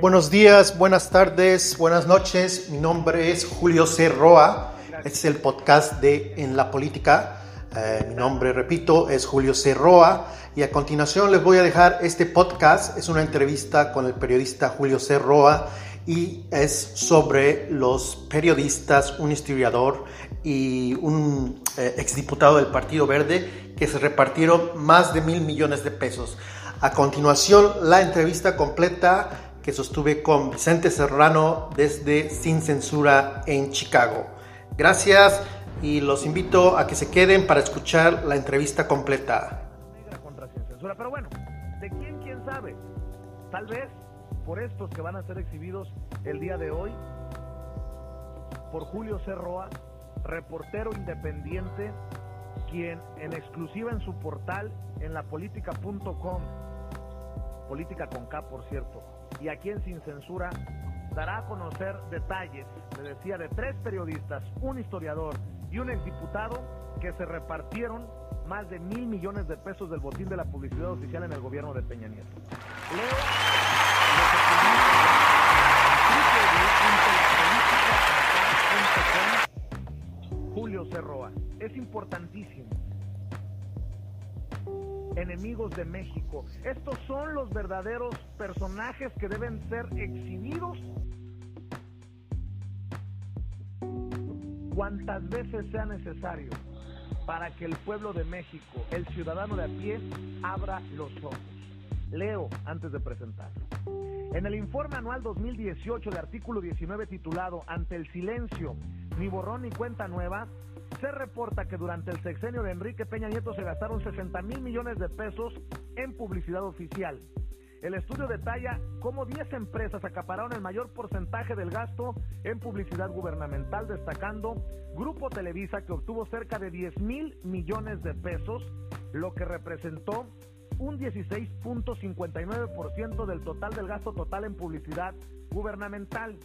Buenos días, buenas tardes, buenas noches. Mi nombre es Julio C. Roa. Este es el podcast de En la Política. Eh, mi nombre, repito, es Julio C. Roa. Y a continuación les voy a dejar este podcast. Es una entrevista con el periodista Julio C. Roa y es sobre los periodistas, un historiador y un eh, exdiputado del Partido Verde que se repartieron más de mil millones de pesos. A continuación, la entrevista completa que sostuve con Vicente Serrano desde Sin Censura en Chicago. Gracias y los invito a que se queden para escuchar la entrevista completa. Pero bueno, ¿de quién quién sabe? Tal vez por estos que van a ser exhibidos el día de hoy, por Julio Cerroa, reportero independiente, quien en exclusiva en su portal en lapolítica.com, política con K por cierto, y aquí en Sin Censura, dará a conocer detalles, le decía, de tres periodistas, un historiador y un exdiputado que se repartieron más de mil millones de pesos del botín de la publicidad oficial en el gobierno de Peña Nieto. Julio Cerroa. Es importantísimo. Enemigos de México. Estos son los verdaderos personajes que deben ser exhibidos cuantas veces sea necesario para que el pueblo de México, el ciudadano de a pie, abra los ojos. Leo antes de presentarlo. En el informe anual 2018 de artículo 19 titulado Ante el silencio, ni borrón ni cuenta nueva, se reporta que durante el sexenio de Enrique Peña Nieto se gastaron 60 mil millones de pesos en publicidad oficial. El estudio detalla cómo 10 empresas acapararon el mayor porcentaje del gasto en publicidad gubernamental, destacando Grupo Televisa, que obtuvo cerca de 10 mil millones de pesos, lo que representó un 16.59% del total del gasto total en publicidad gubernamental.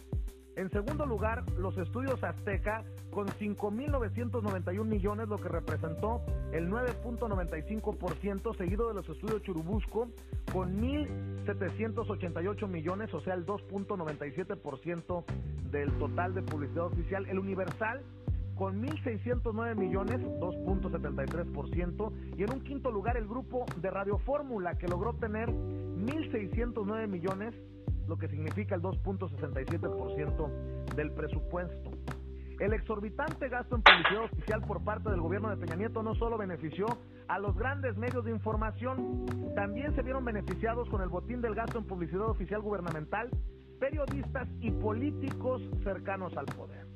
En segundo lugar, los estudios Azteca con 5.991 millones, lo que representó el 9.95%, seguido de los estudios Churubusco con 1.788 millones, o sea, el 2.97% del total de publicidad oficial. El Universal con 1.609 millones, 2.73%, y en un quinto lugar el grupo de Radio Fórmula, que logró tener 1.609 millones, lo que significa el 2.67% del presupuesto. El exorbitante gasto en publicidad oficial por parte del gobierno de Peña Nieto no solo benefició a los grandes medios de información, también se vieron beneficiados con el botín del gasto en publicidad oficial gubernamental periodistas y políticos cercanos al poder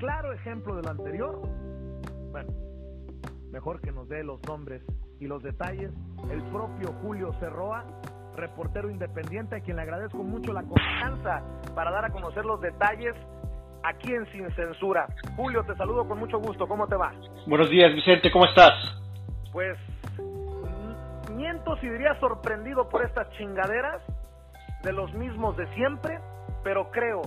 claro ejemplo de lo anterior, bueno, mejor que nos dé los nombres y los detalles el propio Julio Cerroa, reportero independiente, a quien le agradezco mucho la confianza para dar a conocer los detalles aquí en Sin Censura. Julio, te saludo con mucho gusto, ¿cómo te va? Buenos días, Vicente, ¿cómo estás? Pues miento si diría sorprendido por estas chingaderas de los mismos de siempre, pero creo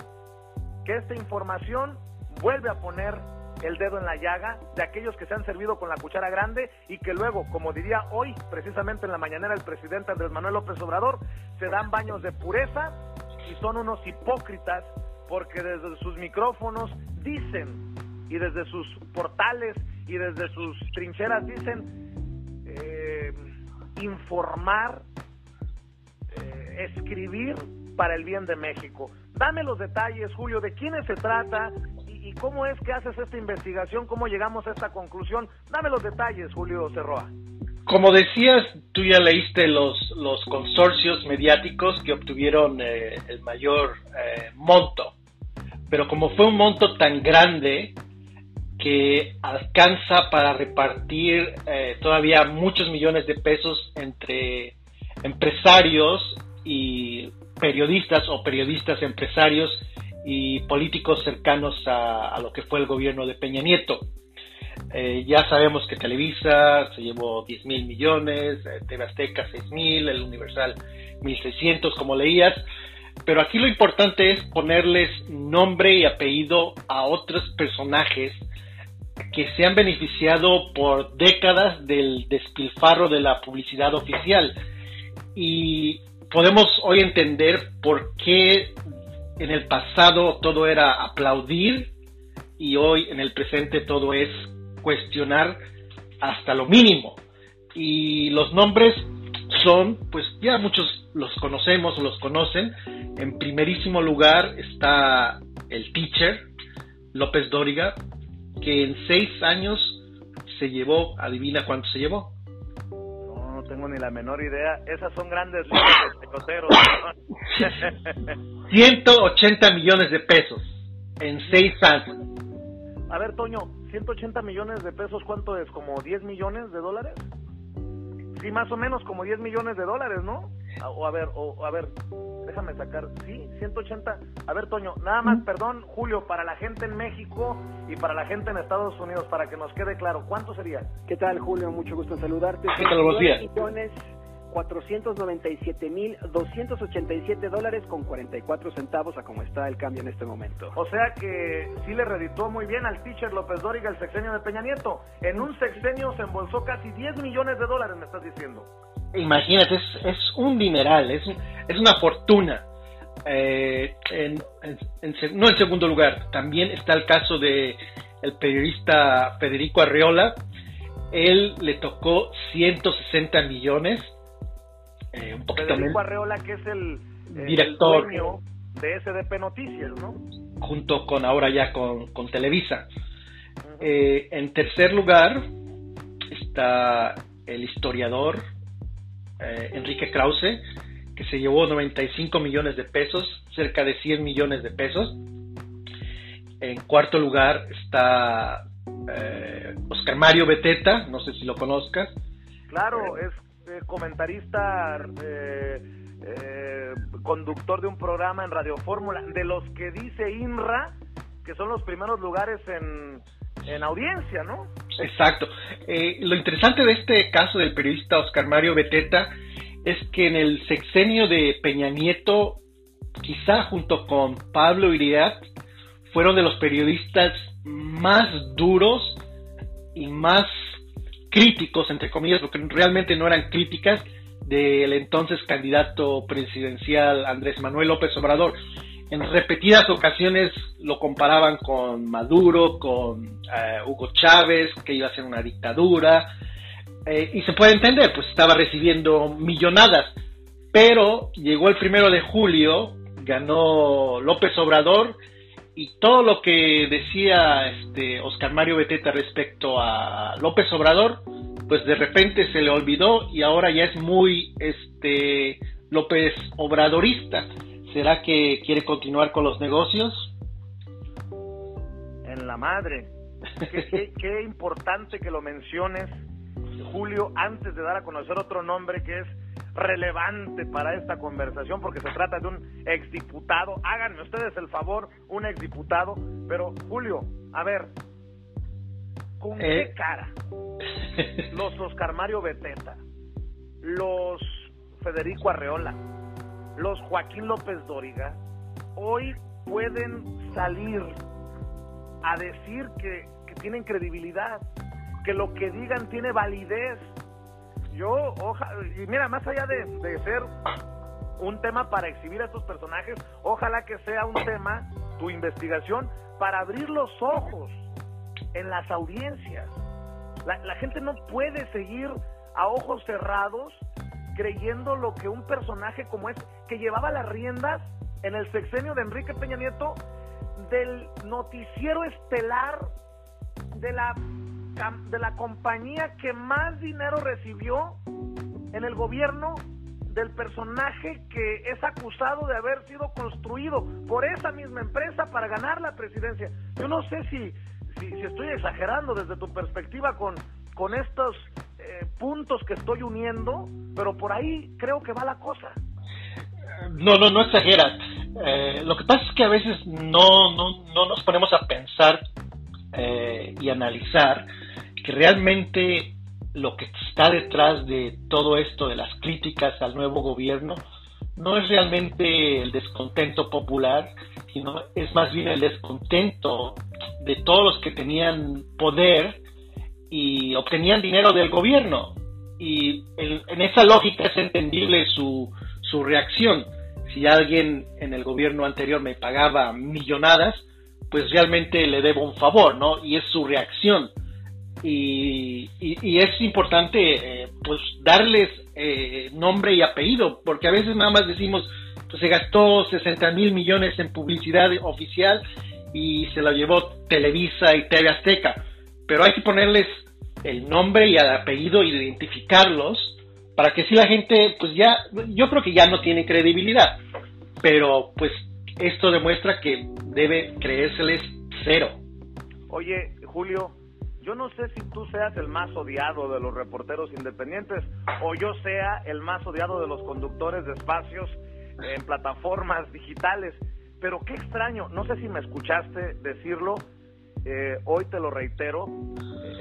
que esta información vuelve a poner el dedo en la llaga de aquellos que se han servido con la cuchara grande y que luego, como diría hoy, precisamente en la mañanera el presidente Andrés Manuel López Obrador, se dan baños de pureza y son unos hipócritas porque desde sus micrófonos dicen y desde sus portales y desde sus trincheras dicen eh, informar, eh, escribir para el bien de México. Dame los detalles, Julio, de quiénes se trata, ¿Y cómo es que haces esta investigación? ¿Cómo llegamos a esta conclusión? Dame los detalles, Julio Cerroa. Como decías, tú ya leíste los, los consorcios mediáticos que obtuvieron eh, el mayor eh, monto, pero como fue un monto tan grande que alcanza para repartir eh, todavía muchos millones de pesos entre empresarios y periodistas o periodistas empresarios y políticos cercanos a, lo que fue el gobierno de Peña Nieto. Eh, ya sabemos que Televisa se llevó 10 mil millones, eh, TV Azteca 6 mil, el Universal 1.600, como leías, pero aquí lo importante es ponerles nombre y apellido a otros personajes que se han beneficiado por décadas del despilfarro de la publicidad oficial. Y podemos hoy entender por qué en el pasado todo era aplaudir y hoy en el presente todo es cuestionar hasta lo mínimo. Y los nombres son, pues ya muchos los conocemos o los conocen. En primerísimo lugar está el teacher, López Dóriga, que en seis años se llevó, adivina cuánto se llevó. No, no tengo ni la menor idea. Esas son grandes ligas de peloteros. 180 millones de pesos en seis años. A ver, Toño, 180 millones de pesos, ¿cuánto es? ¿Como 10 millones de dólares? Sí, más o menos como 10 millones de dólares, ¿no? O a ver, o a ver, déjame sacar, sí, 180. A ver, Toño, nada más, perdón, Julio, para la gente en México y para la gente en Estados Unidos, para que nos quede claro, ¿cuánto sería? ¿Qué tal, Julio? Mucho gusto en saludarte. ¿Qué tal, buenos días? millones 497.287 dólares con 44 centavos a como está el cambio en este momento. O sea que sí le reditó muy bien al teacher López Dóriga el sexenio de Peña Nieto. En un sexenio se embolsó casi 10 millones de dólares, me estás diciendo. Imagínate, es, es un dineral, es, es una fortuna. Eh, en, en, en, no en segundo lugar, también está el caso de el periodista Federico Arreola. Él le tocó 160 millones eh, un poquito Federico Arreola, que es el, director el de SDP Noticias, ¿no? Junto con ahora ya con, con Televisa. Uh -huh. eh, en tercer lugar está el historiador eh, Enrique Krause, que se llevó 95 millones de pesos, cerca de 100 millones de pesos. En cuarto lugar está eh, Oscar Mario Beteta, no sé si lo conozcas. Claro, es eh, comentarista, eh, eh, conductor de un programa en Radio Fórmula, de los que dice INRA que son los primeros lugares en, en audiencia, ¿no? Exacto. Eh, lo interesante de este caso del periodista Oscar Mario Beteta es que en el sexenio de Peña Nieto, quizá junto con Pablo Iriart, fueron de los periodistas más duros y más críticos, entre comillas, porque realmente no eran críticas del entonces candidato presidencial Andrés Manuel López Obrador. En repetidas ocasiones lo comparaban con Maduro, con uh, Hugo Chávez, que iba a ser una dictadura, eh, y se puede entender, pues estaba recibiendo millonadas, pero llegó el primero de julio, ganó López Obrador, y todo lo que decía este Oscar Mario Beteta respecto a López Obrador, pues de repente se le olvidó y ahora ya es muy este López Obradorista. ¿Será que quiere continuar con los negocios? En la madre. Qué, qué, qué importante que lo menciones, Julio, antes de dar a conocer otro nombre que es relevante para esta conversación porque se trata de un exdiputado. Háganme ustedes el favor, un exdiputado. Pero, Julio, a ver, ¿con eh. qué cara los Oscar Mario Beteta, los Federico Arreola, los Joaquín López Dóriga, hoy pueden salir a decir que, tienen credibilidad, que lo que digan tiene validez? yo, ojalá, y mira, más allá de, de, ser un tema para exhibir a estos personajes, ojalá que sea un tema, tu investigación, para abrir los ojos en las audiencias. La gente no puede seguir a ojos cerrados creyendo lo que un personaje como es, que llevaba las riendas en el sexenio de Enrique Peña Nieto del noticiero estelar de la de la compañía que más dinero recibió en el gobierno del personaje que es acusado de haber sido construido por esa misma empresa para ganar la presidencia. Yo no sé si, si, estoy exagerando desde tu perspectiva con, con estos eh, puntos que estoy uniendo, pero por ahí creo que va la cosa. No, no, no exageras. Eh, lo que pasa es que a veces no, no, no nos ponemos a pensar eh, y analizar que realmente lo que está detrás de todo esto de las críticas al nuevo gobierno no es realmente el descontento popular, sino es más bien el descontento de todos los que tenían poder y obtenían dinero del gobierno. Y en, en esa lógica es entendible su, su reacción. Si alguien en el gobierno anterior me pagaba millonadas, pues realmente le debo un favor, ¿no? Y es su reacción. Y, es importante eh, pues darles eh, nombre y apellido, porque a veces nada más decimos, pues se gastó 60 mil millones en publicidad oficial y se lo llevó Televisa y TV Azteca, pero hay que ponerles el nombre y el apellido, identificarlos, para que si la gente, pues ya, yo creo que ya no tiene credibilidad, pero pues esto demuestra que debe creérseles cero. Oye, Julio, yo no sé si tú seas el más odiado de los reporteros independientes o yo sea el más odiado de los conductores de espacios en plataformas digitales, pero qué extraño, no sé si me escuchaste decirlo, eh, hoy te lo reitero,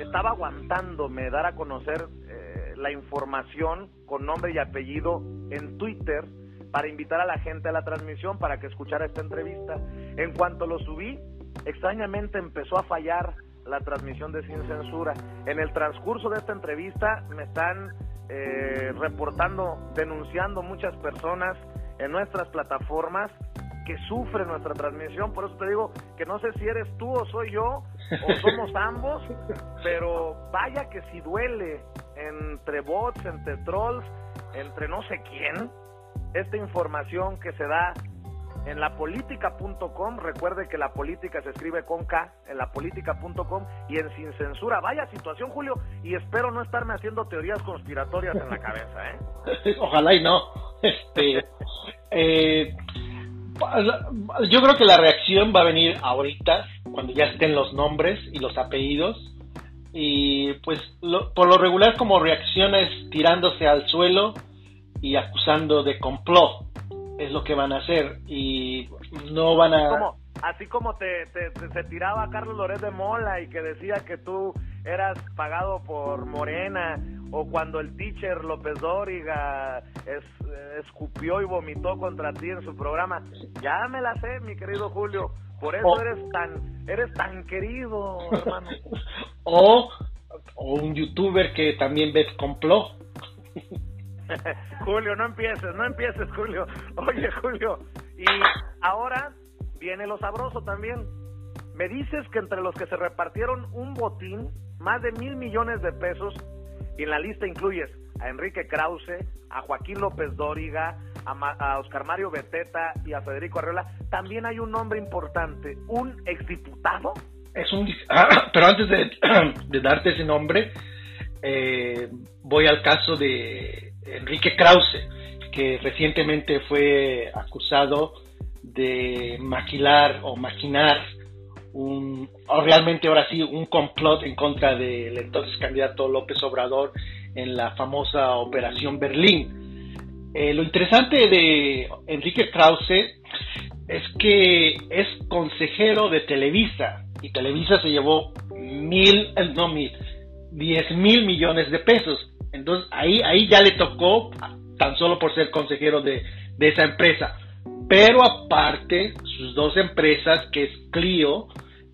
estaba aguantándome dar a conocer eh, la información con nombre y apellido en Twitter para invitar a la gente a la transmisión para que escuchara esta entrevista. En cuanto lo subí, extrañamente empezó a fallar la transmisión de Sin Censura. En el transcurso de esta entrevista me están eh, reportando, denunciando muchas personas en nuestras plataformas que sufren nuestra transmisión. Por eso te digo que no sé si eres tú o soy yo o somos ambos, pero vaya que si duele entre bots, entre trolls, entre no sé quién, esta información que se da en lapolítica.com, recuerde que la política se escribe con K, en lapolítica.com y en Sin Censura. Vaya situación, Julio, y espero no estarme haciendo teorías conspiratorias en la cabeza, ¿eh? Ojalá y no. Este, eh, yo creo que la reacción va a venir ahorita, cuando ya estén los nombres y los apellidos. Y pues por lo regular como reacción es tirándose al suelo y acusando de complot es lo que van a hacer y no van a... Como, así como te, te, tiraba Carlos Loret de Mola y que decía que tú eras pagado por Morena, o cuando el teacher López Dóriga es, escupió y vomitó contra ti en su programa. Ya me la sé, mi querido Julio. Por eso eres tan eres tan querido, hermano. o, o un youtuber que también ves complot. Julio, no empieces, no empieces, Julio. Oye, Julio, y ahora viene lo sabroso también. Me dices que entre los que se repartieron un botín, más de mil millones de pesos, en la lista incluyes a Enrique Krause, a Joaquín López Dóriga, a, Oscar Mario Beteta y a Federico Arreola, también hay un nombre importante, un exdiputado. Es un, ah, pero antes de, darte ese nombre, eh, voy al caso de Enrique Krause, que recientemente fue acusado de maquilar o maquinar un, o realmente ahora sí, un complot en contra del entonces candidato López Obrador en la famosa Operación Berlín. Eh, lo interesante de Enrique Krause es que es consejero de Televisa y Televisa se llevó mil, eh, no mil, diez mil millones de pesos. Entonces ahí, ahí ya le tocó, tan solo por ser consejero de, esa empresa. Pero aparte, sus dos empresas, que es Clio,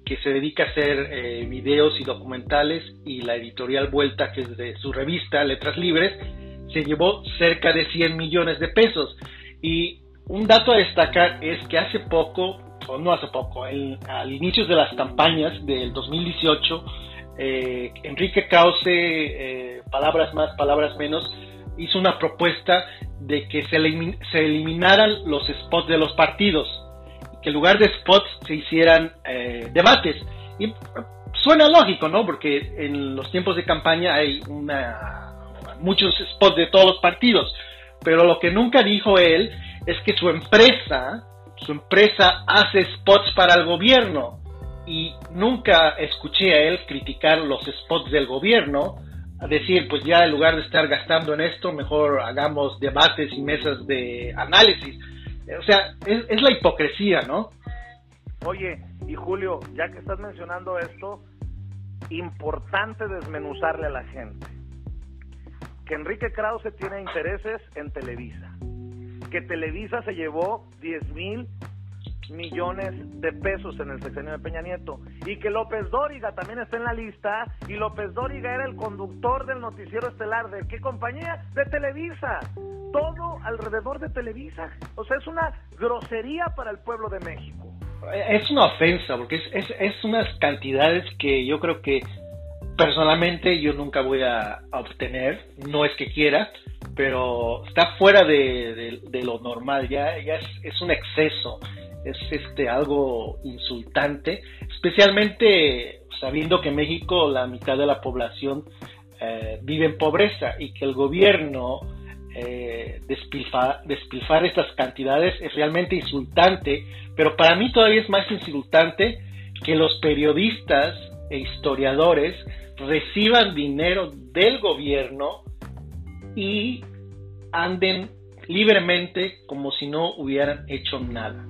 que se dedica a hacer eh, videos y documentales, y la editorial Vuelta, que es de su revista Letras Libres, se llevó cerca de 100 millones de pesos. Y un dato a destacar es que hace poco, o no hace poco, al inicio de las campañas del 2018, eh, Enrique Krause, eh, palabras más, palabras menos, hizo una propuesta de que se, eliminaran los spots de los partidos, que en lugar de spots se hicieran eh, debates. Y suena lógico, ¿no? Porque en los tiempos de campaña hay muchos spots de todos los partidos, pero lo que nunca dijo él es que su empresa, su empresa hace spots para el gobierno y nunca escuché a él criticar los spots del gobierno, a decir, pues ya en lugar de estar gastando en esto, mejor hagamos debates y mesas de análisis. O sea, es, la hipocresía, ¿no? Oye, y Julio, ya que estás mencionando esto, importante desmenuzarle a la gente. Que Enrique Krause tiene intereses en Televisa. Que Televisa se llevó 10 mil millones de pesos en el sexenio de Peña Nieto. Y que López Dóriga también está en la lista. Y López Dóriga era el conductor del noticiero estelar. ¿De qué compañía? De Televisa. todo alrededor de Televisa. O sea, es una grosería para el pueblo de México. Es una ofensa, porque es, es, es unas cantidades que yo creo que personalmente yo nunca voy a, obtener, no es que quiera, pero está fuera de, lo normal, ya, ya es, es, un exceso, es este algo insultante, especialmente sabiendo que en México la mitad de la población eh, vive en pobreza y que el gobierno eh, despilfar, estas cantidades es realmente insultante, pero para mí todavía es más insultante que los periodistas e historiadores reciban dinero del gobierno y anden libremente como si no hubieran hecho nada.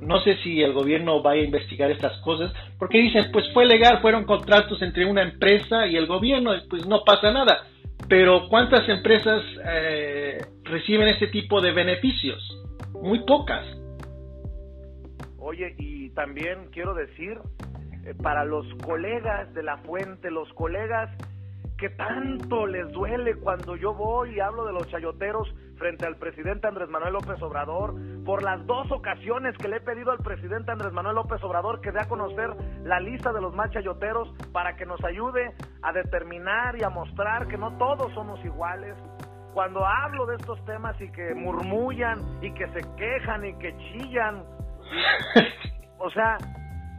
No sé si el gobierno vaya a investigar estas cosas, porque dicen, pues fue legal, fueron contratos entre una empresa y el gobierno, pues no pasa nada. Pero ¿cuántas empresas eh, reciben este tipo de beneficios? Muy pocas. Oye, y también quiero decir, eh, para los colegas de la fuente, los colegas que tanto les duele cuando yo voy y hablo de los chayoteros frente al presidente Andrés Manuel López Obrador, por las dos ocasiones que le he pedido al presidente Andrés Manuel López Obrador que dé a conocer la lista de los más chayoteros para que nos ayude a determinar y a mostrar que no todos somos iguales. Cuando hablo de estos temas y que murmullan y que se quejan y que chillan, o sea,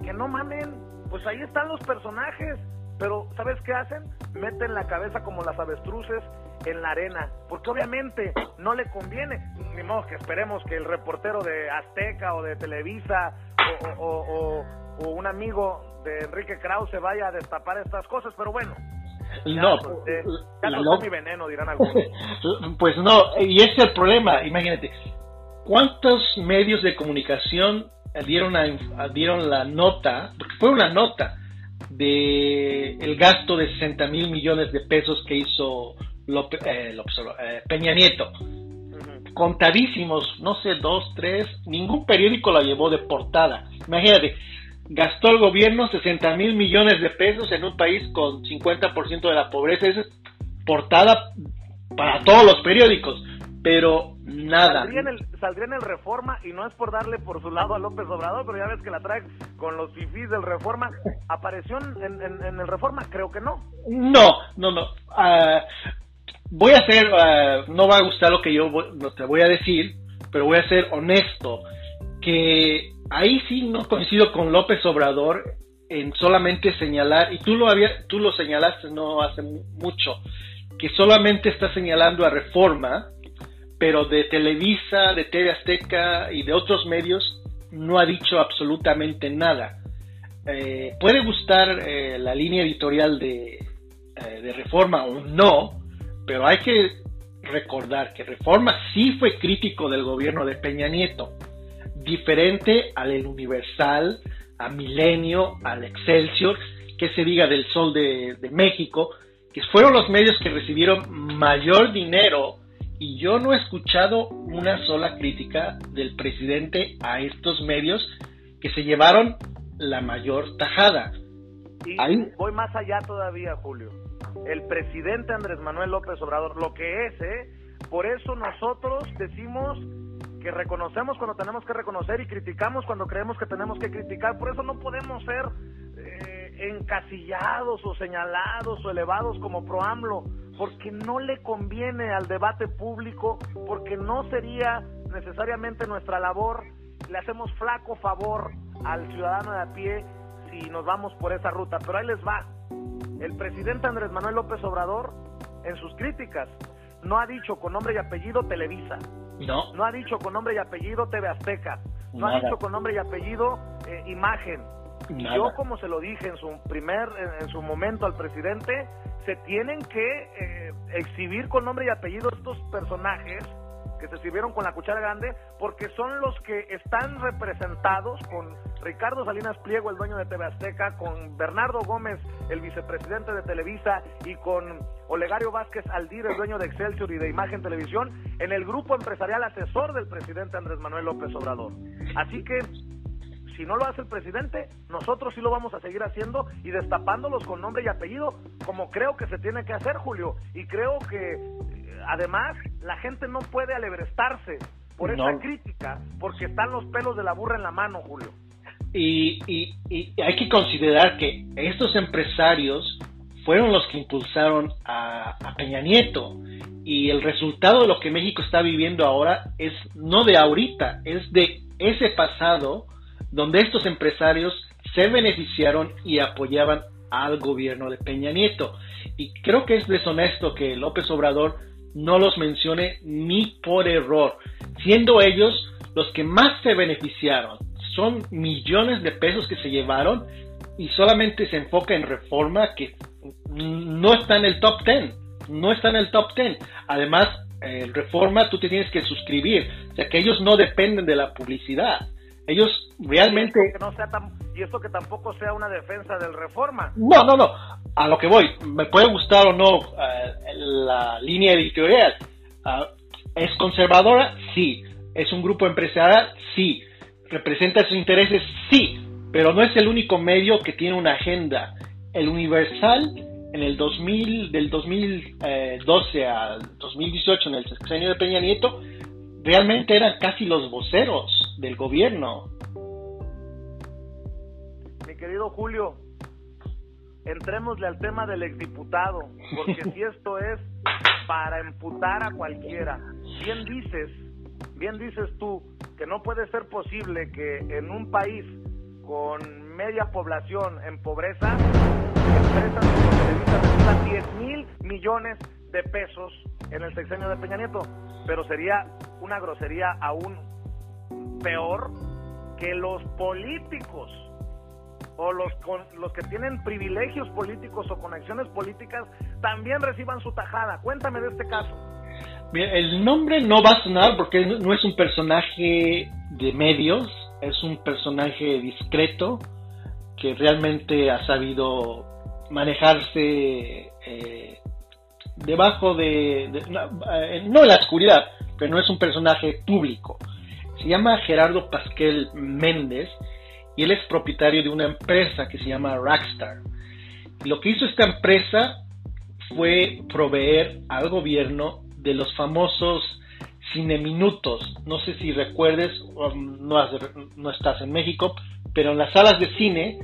que no mamen, pues ahí están los personajes pero, ¿sabes qué hacen? Meten la cabeza como las avestruces en la arena, porque obviamente no le conviene, ni modo que esperemos que el reportero de Azteca o de Televisa o, un amigo de Enrique Krause vaya a destapar estas cosas, pero bueno. no, pues, ya no, mi veneno, dirán algunos. pues no, y ese es el problema, imagínate, ¿cuántos medios de comunicación dieron, dieron la nota, porque fue una nota, de el gasto de 60 mil millones de pesos que hizo eh, eh, Peña Nieto. Contadísimos, no sé, dos, tres, ningún periódico la llevó de portada. Imagínate, gastó el gobierno 60 mil millones de pesos en un país con 50% de la pobreza. es portada para todos los periódicos pero nada. Saldría en, el, saldría en el Reforma y no es por darle por su lado a López Obrador, pero ya ves que la trae con los fifís del Reforma. ¿Apareció en, en, el Reforma? Creo que no. No, no, no. Ah, voy a ser, ah, no va a gustar lo que yo no te voy a decir, pero voy a ser honesto, que ahí sí no coincido con López Obrador en solamente señalar, y tú lo, había, tú lo señalaste no hace mucho, que solamente está señalando a Reforma, pero de Televisa, de TV Azteca y de otros medios no ha dicho absolutamente nada. Eh, puede gustar eh, la línea editorial de, eh, Reforma o no, pero hay que recordar que Reforma sí fue crítico del gobierno de Peña Nieto, diferente al El Universal, a Milenio, al Excelsior, que se diga del Sol de México, que fueron los medios que recibieron mayor dinero y yo no he escuchado una sola crítica del presidente a estos medios que se llevaron la mayor tajada. Y voy más allá todavía, Julio. El presidente Andrés Manuel López Obrador, lo que es, ¿eh? Por eso nosotros decimos que reconocemos cuando tenemos que reconocer y criticamos cuando creemos que tenemos que criticar. Por eso no podemos ser eh, encasillados o señalados o elevados como pro-AMLO porque no le conviene al debate público, porque no sería necesariamente nuestra labor, le hacemos flaco favor al ciudadano de a pie si nos vamos por esa ruta. Pero ahí les va. El presidente Andrés Manuel López Obrador, en sus críticas, no ha dicho con nombre y apellido Televisa. No. No ha dicho con nombre y apellido TV Azteca. No ha dicho con nombre y apellido eh, Imagen. Yo, como se lo dije en su primer, en su momento al presidente, se tienen que eh, exhibir con nombre y apellido estos personajes que se sirvieron con la cuchara grande porque son los que están representados con Ricardo Salinas Pliego, el dueño de TV Azteca, con Bernardo Gómez, el vicepresidente de Televisa, y con Olegario Vázquez Aldir, el dueño de Excelsior y de Imagen Televisión, en el grupo empresarial asesor del presidente Andrés Manuel López Obrador. Así que si no lo hace el presidente, nosotros sí lo vamos a seguir haciendo y destapándolos con nombre y apellido, como creo que se tiene que hacer, Julio. Y creo que eh, además, la gente no puede alebrestarse por esa crítica, porque están los pelos de la burra en la mano, Julio. Y, y, hay que considerar que estos empresarios fueron los que impulsaron a, a, Peña Nieto. Y el resultado de lo que México está viviendo ahora es no de ahorita, es de ese pasado donde estos empresarios se beneficiaron y apoyaban al gobierno de Peña Nieto. Y creo que es deshonesto que López Obrador no los mencione ni por error, siendo ellos los que más se beneficiaron. Son millones de pesos que se llevaron y solamente se enfoca en reforma que no está en el top 10, no está en el top 10. Además, en reforma tú te tienes que suscribir, o sea que ellos no dependen de la publicidad. Ellos realmente... Y esto que, tampoco sea una defensa del reforma. No, no, no. A lo que voy, me puede gustar o no eh, la línea editorial. Ah, ¿Es conservadora? Sí. ¿Es un grupo empresarial? Sí. ¿Representa sus intereses? Sí. Pero no es el único medio que tiene una agenda. El Universal en el 2000, del 2012 al 2018, en el sexenio de Peña Nieto, realmente eran casi los voceros del gobierno. Mi querido Julio, entrémosle al tema del exdiputado, porque si esto es para emputar a cualquiera, bien dices, bien dices tú, que no puede ser posible que en un país con media población en pobreza, empresas como 10 mil millones de pesos en el sexenio de Peña Nieto, pero sería una grosería aún peor que los políticos o los, con, los que tienen privilegios políticos o conexiones políticas también reciban su tajada. Cuéntame de este caso. el nombre no va a sonar porque no es un personaje de medios, es un personaje discreto que realmente ha sabido manejarse eh, debajo de, no, eh, no, en la oscuridad, pero no es un personaje público. Se llama Gerardo Pasquel Méndez y él es propietario de una empresa que se llama Rackstar. Lo que hizo esta empresa fue proveer al gobierno de los famosos cineminutos. No sé si recuerdes, no, no estás en México, pero en las salas de cine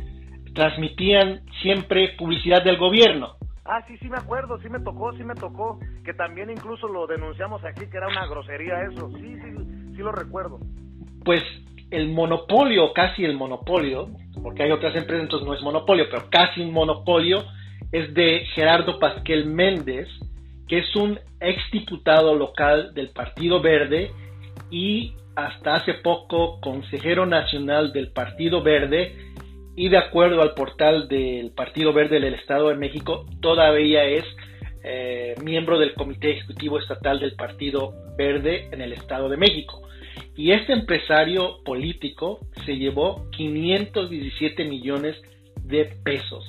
transmitían siempre publicidad del gobierno. Ah, sí, sí me acuerdo, sí me tocó, sí me tocó, que también incluso lo denunciamos aquí, que era una grosería eso, sí, sí, sí lo recuerdo. Pues el monopolio, casi el monopolio, porque hay otras empresas, entonces no es monopolio, pero casi un monopolio, es de Gerardo Pasquel Méndez, que es un exdiputado local del Partido Verde y hasta hace poco consejero nacional del Partido Verde y de acuerdo al portal del Partido Verde del Estado de México, todavía es eh, miembro del Comité Ejecutivo Estatal del Partido Verde en el Estado de México. Y este empresario político se llevó 517 millones de pesos.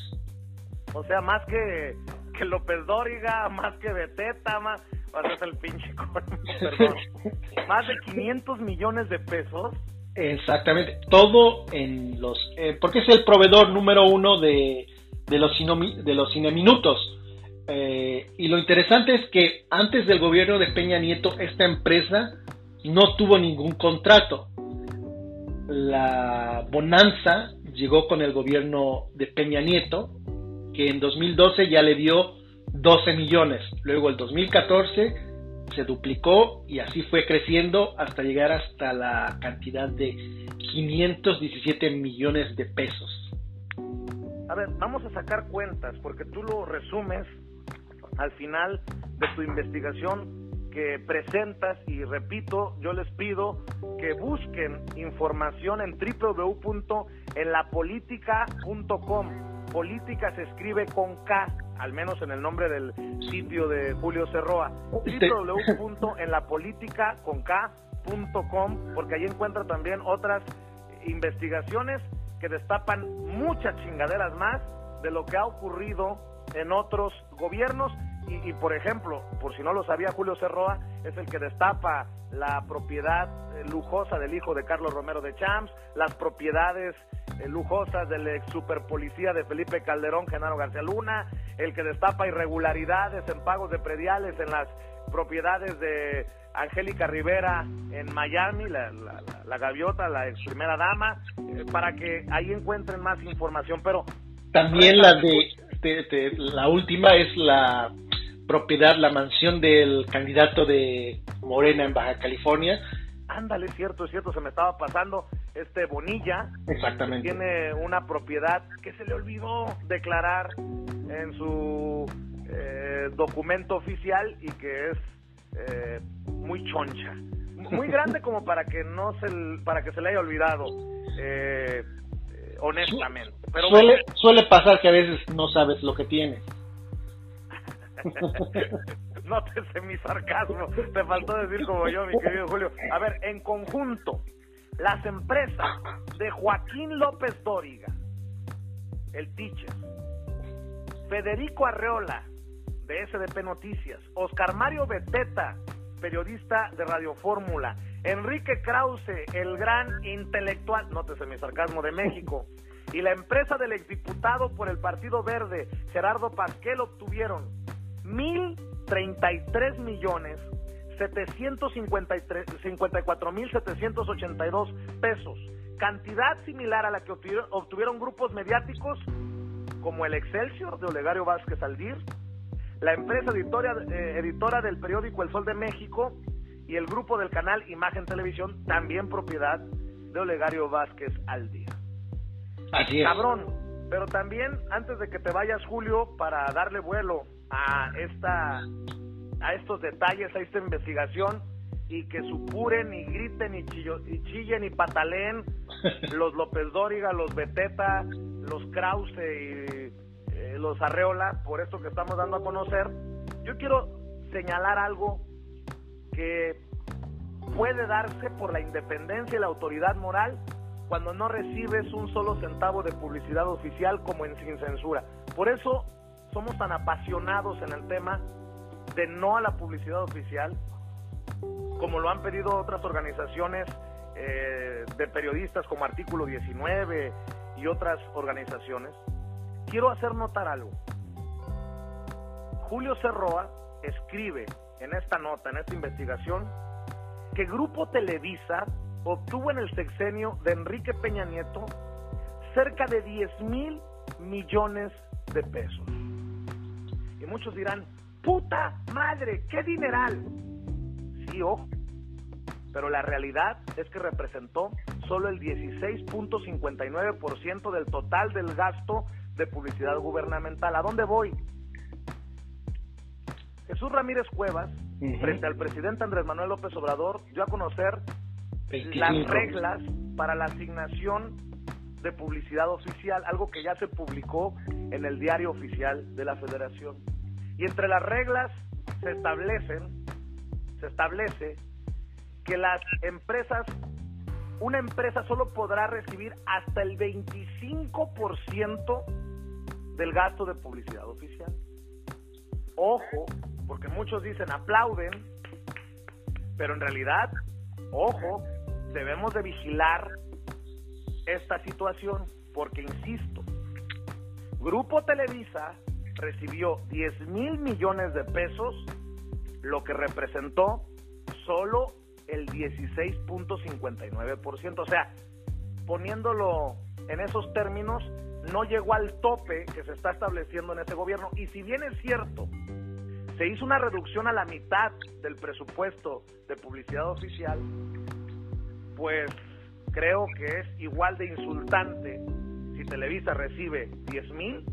O sea, más que, que López Dóriga, más que Beteta, más, el pinche perdón. más de 500 millones de pesos Exactamente, todo en los... Eh, porque es el proveedor número uno de, de, los, de los cineminutos. Eh, y lo interesante es que antes del gobierno de Peña Nieto, esta empresa no tuvo ningún contrato. La bonanza llegó con el gobierno de Peña Nieto, que en 2012 ya le dio 12 millones. Luego el 2014 se duplicó y así fue creciendo hasta llegar hasta la cantidad de 517 millones de pesos. A ver, vamos a sacar cuentas porque tú lo resumes al final de tu investigación que presentas y repito, yo les pido que busquen información en www.enlapolitica.com. Política se escribe con K, al menos en el nombre del sitio de Julio Cerroa, www.enlapolitica.com, porque ahí encuentra también otras investigaciones que destapan muchas chingaderas más de lo que ha ocurrido en otros gobiernos y, por ejemplo, por si no lo sabía, Julio Cerroa es el que destapa la propiedad eh, lujosa del hijo de Carlos Romero de Champs, las propiedades eh, lujosas del ex superpolicía de Felipe Calderón, Genaro García Luna, el que destapa irregularidades en pagos de prediales en las propiedades de Angélica Rivera en Miami, la, la, gaviota, la ex primera dama, eh, para que ahí encuentren más información. Pero también la de, la última es la propiedad, la mansión del candidato de Morena en Baja California. Ándale, es cierto, es cierto, se me estaba pasando este Bonilla. Exactamente. tiene una propiedad que se le olvidó declarar en su eh, documento oficial y que es eh, muy choncha, muy grande como para que no se para que se le haya olvidado, eh, honestamente. Pero suele suele pasar que a veces no sabes lo que tienes. Nótese mi sarcasmo. Te faltó decir como yo, mi querido Julio. A ver, en conjunto, las empresas de Joaquín López Dóriga, el teacher, Federico Arreola, de SDP Noticias, Oscar Mario Beteta, periodista de Radio Fórmula, Enrique Krause, el gran intelectual, nótese mi sarcasmo, de México, y la empresa del exdiputado por el Partido Verde, Gerardo Pasquel, obtuvieron 1.033 millones 754.782 pesos, cantidad similar a la que obtuvieron, grupos mediáticos como el Excelsior de Olegario Vázquez Aldir, la empresa editora, eh, editora del periódico El Sol de México y el grupo del canal Imagen Televisión, también propiedad de Olegario Vázquez Aldir. Así es. Cabrón, pero también antes de que te vayas Julio para darle vuelo a esta a estos detalles, a esta investigación y que supuren y griten y, y chillen y pataleen los López Dóriga, los Beteta, los Krause y eh, los Arreola, por esto que estamos dando a conocer. Yo quiero señalar algo que puede darse por la independencia y la autoridad moral cuando no recibes un solo centavo de publicidad oficial como en Sin Censura. Por eso somos tan apasionados en el tema de no a la publicidad oficial, como lo han pedido otras organizaciones eh, de periodistas como Artículo 19 y otras organizaciones, quiero hacer notar algo. Julio Cerroa escribe en esta nota, en esta investigación, que Grupo Televisa obtuvo en el sexenio de Enrique Peña Nieto cerca de 10 mil millones de pesos. Y muchos dirán, puta madre, qué dineral. Sí, ojo. Pero la realidad es que representó solo el 16.59% del total del gasto de publicidad gubernamental. ¿A dónde voy? Jesús Ramírez Cuevas, frente al presidente Andrés Manuel López Obrador, dio a conocer las reglas para la asignación de publicidad oficial, algo que ya se publicó en el diario oficial de la Federación. Y entre las reglas se establecen, se establece que las empresas, una empresa solo podrá recibir hasta el 25% del gasto de publicidad oficial. Ojo, porque muchos dicen aplauden, pero en realidad, ojo, debemos de vigilar esta situación, porque insisto, Grupo Televisa recibió 10 mil millones de pesos, lo que representó solo el 16.59%. O sea, poniéndolo en esos términos, no llegó al tope que se está estableciendo en este gobierno. Y si bien es cierto, se hizo una reducción a la mitad del presupuesto de publicidad oficial, pues creo que es igual de insultante si Televisa recibe 10 mil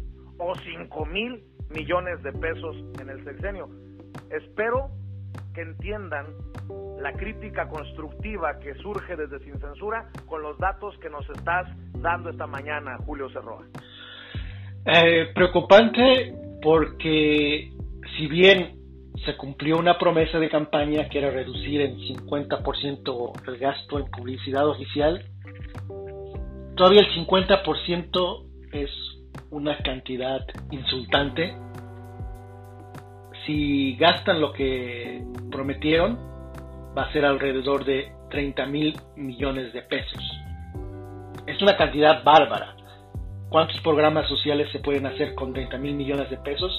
o 5 mil millones de pesos en el sexenio. Espero que entiendan la crítica constructiva que surge desde Sin Censura con los datos que nos estás dando esta mañana, Julio Cerroa. Eh, preocupante porque si bien se cumplió una promesa de campaña que era reducir en 50% el gasto en publicidad oficial, todavía el 50% es una cantidad insultante. Si gastan lo que prometieron, va a ser alrededor de 30 mil millones de pesos. es una cantidad bárbara. ¿Cuántos programas sociales se pueden hacer con 30 mil millones de pesos?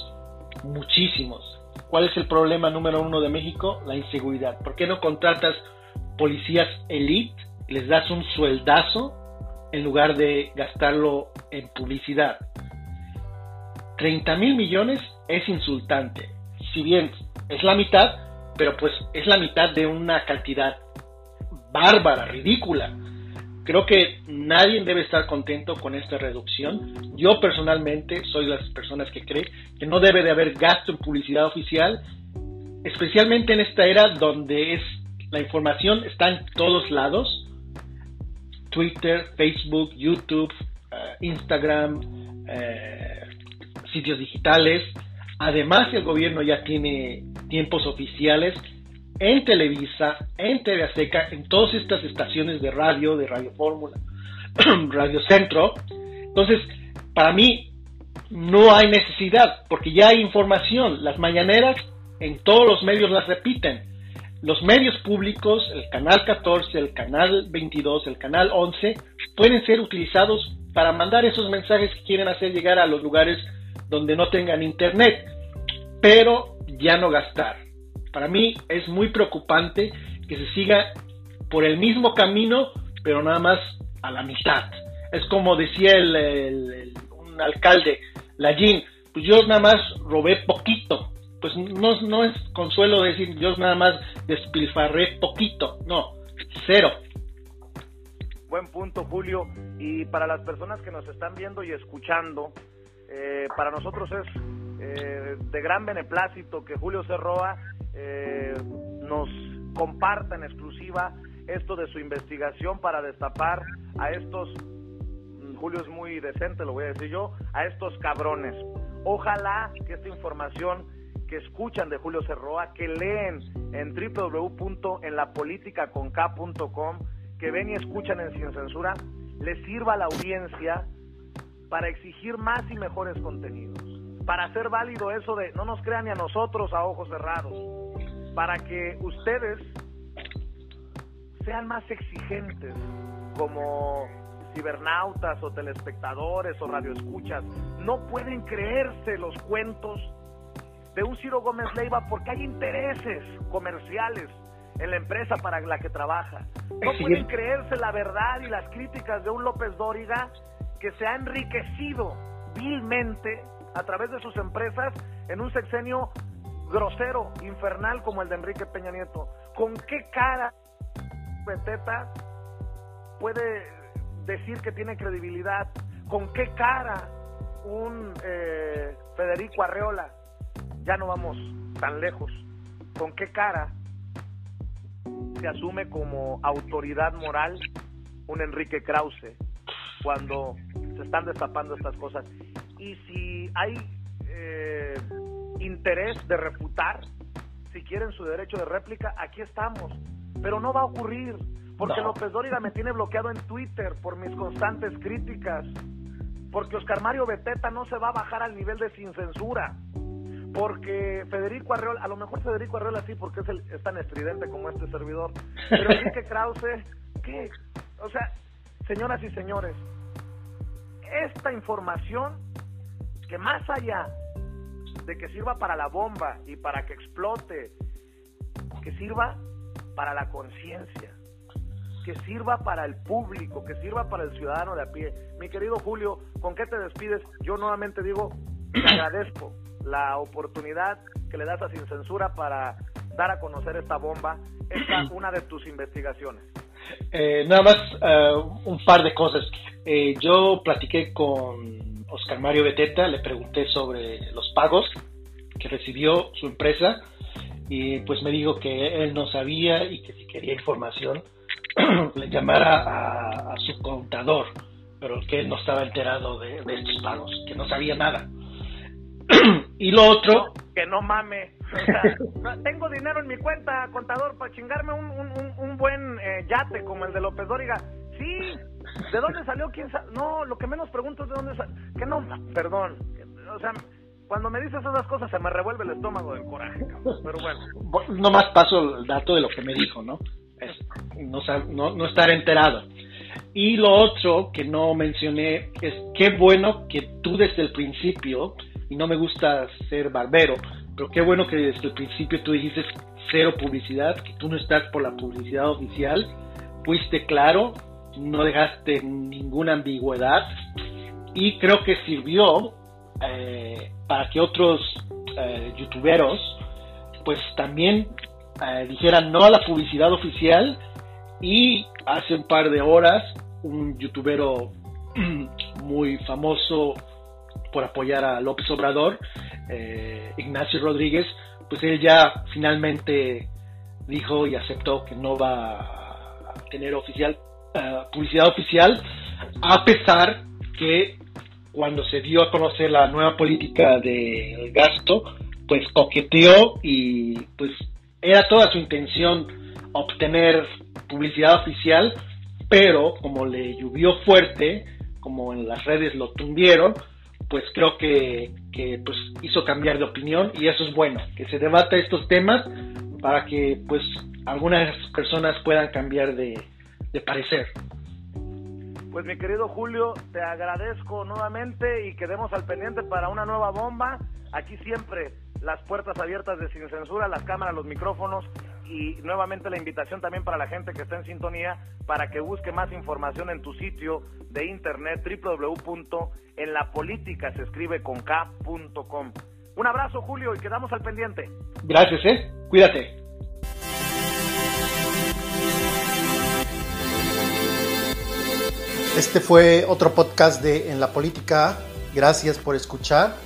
Muchísimos. ¿Cuál es el problema número uno de México? La inseguridad. ¿Por qué no contratas policías elite, les das un sueldazo en lugar de gastarlo en publicidad? 30 mil millones es insultante. Si bien es la mitad, pero pues es la mitad de una cantidad bárbara, ridícula. Creo que nadie debe estar contento con esta reducción. Yo personalmente soy de las personas que cree que no debe de haber gasto en publicidad oficial, especialmente en esta era donde es la información está en todos lados. Twitter, Facebook, YouTube, eh, Instagram, eh, sitios digitales. Además, el gobierno ya tiene tiempos oficiales en Televisa, en TV Azteca, en todas estas estaciones de radio, de Radio Fórmula, Radio Centro. Entonces, para mí no hay necesidad, porque ya hay información. Las mañaneras en todos los medios las repiten. Los medios públicos, el canal 14, el canal 22, el canal 11, pueden ser utilizados para mandar esos mensajes que quieren hacer llegar a los lugares donde no tengan internet, pero ya no gastar. Para mí es muy preocupante que se siga por el mismo camino, pero nada más a la mitad. Es como decía el, un alcalde, Lallín, pues yo nada más robé poquito. Pues no, no es consuelo decir yo nada más despilfarré poquito, no, cero. Buen punto, Julio. Y para las personas que nos están viendo y escuchando, eh, para nosotros es eh, de gran beneplácito que Julio Cerroa eh, nos comparta en exclusiva esto de su investigación para destapar a estos, mm, Julio es muy decente, lo voy a decir yo, a estos cabrones. Ojalá que esta información que escuchan de Julio Cerroa, que leen en www.enlapoliticaconk.com, que ven y escuchan en Sin Censura, les sirva a la audiencia para exigir más y mejores contenidos, para hacer válido eso de no nos crean ni a nosotros a ojos cerrados, para que ustedes sean más exigentes como cibernautas o telespectadores o radioescuchas. No pueden creerse los cuentos de un Ciro Gómez Leiva porque hay intereses comerciales en la empresa para la que trabaja. No pueden creerse la verdad y las críticas de un López Dóriga que se ha enriquecido vilmente a través de sus empresas en un sexenio grosero, infernal como el de Enrique Peña Nieto. ¿Con qué cara Beteta puede decir que tiene credibilidad? ¿Con qué cara un eh, Federico Arreola? Ya no vamos tan lejos. ¿Con qué cara se asume como autoridad moral un Enrique Krause cuando se están destapando estas cosas? Y si hay eh, interés de refutar, si quieren su derecho de réplica, aquí estamos. Pero no va a ocurrir, porque López Dóriga me tiene bloqueado en Twitter por mis constantes críticas, porque Oscar Mario Beteta no se va a bajar al nivel de sin censura, porque Federico Arreola, a lo mejor Federico Arreola sí, porque es, el, es tan estridente como este servidor, pero Enrique Krause, ¿qué? O sea, señoras y señores, esta información que más allá de que sirva para la bomba y para que explote, que sirva para la conciencia, que sirva para el público, que sirva para el ciudadano de a pie. Mi querido Julio, ¿con qué te despides? Yo nuevamente digo, te agradezco la oportunidad que le das a Sin Censura para dar a conocer esta bomba. Esta es una de tus investigaciones. Eh, nada más eh, un par de cosas. Eh, yo platiqué con Oscar Mario Beteta, le pregunté sobre los pagos que recibió su empresa y pues me dijo que él no sabía y que si quería información le llamara a, su contador, pero que él no estaba enterado de, estos pagos, que no sabía nada. y lo otro... que no mame. tengo dinero en mi cuenta, contador, para chingarme un, buen eh, yate como el de López Dóriga. Sí, ¿De dónde salió? ¿Quién sabe? No, lo que menos pregunto es de dónde salió. Que no, perdón. O sea, cuando me dices esas cosas se me revuelve el estómago del coraje. Pero bueno. Nomás paso el dato de lo que me dijo, ¿no? Es no, no, no estar enterado. Y lo otro que no mencioné es qué bueno que tú desde el principio, y no me gusta ser barbero, pero qué bueno que desde el principio tú dijiste cero publicidad, que tú no estás por la publicidad oficial, fuiste claro, no dejaste ninguna ambigüedad y creo que sirvió eh, para que otros eh, youtuberos pues también eh, dijeran no a la publicidad oficial y hace un par de horas un youtubero muy famoso por apoyar a López Obrador, Ignacio Rodríguez, pues él ya finalmente dijo y aceptó que no va a tener oficial publicidad oficial, a pesar que cuando se dio a conocer la nueva política del gasto, pues coqueteó y pues era toda su intención obtener publicidad oficial, pero como le llovió fuerte, como en las redes lo tumbieron, pues creo que, pues hizo cambiar de opinión y eso es bueno, que se debata estos temas para que pues algunas personas puedan cambiar de, de parecer. Pues mi querido Julio, te agradezco nuevamente y quedemos al pendiente para una nueva bomba. Aquí siempre las puertas abiertas de Sin Censura, las cámaras, los micrófonos y nuevamente la invitación también para la gente que está en sintonía para que busque más información en tu sitio de internet www.enlapolitica se escribe con k.com. Un abrazo Julio y quedamos al pendiente. Gracias, eh. Cuídate. Este fue otro podcast de En la Política. Gracias por escuchar.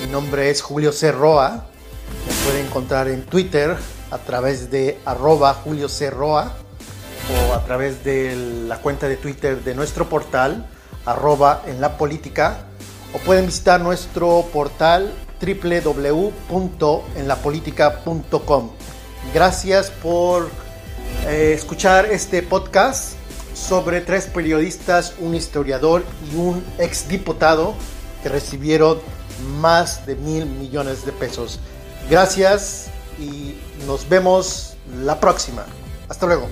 Mi nombre es Julio C. Me pueden encontrar en Twitter a través de arroba Julio C. Roa o a través de la cuenta de Twitter de nuestro portal arroba en la política o pueden visitar nuestro portal www.enlapolitica.com. Gracias por eh, escuchar este podcast sobre tres periodistas, un historiador y un exdiputado que recibieron más de mil millones de pesos. Gracias y nos vemos la próxima. Hasta luego.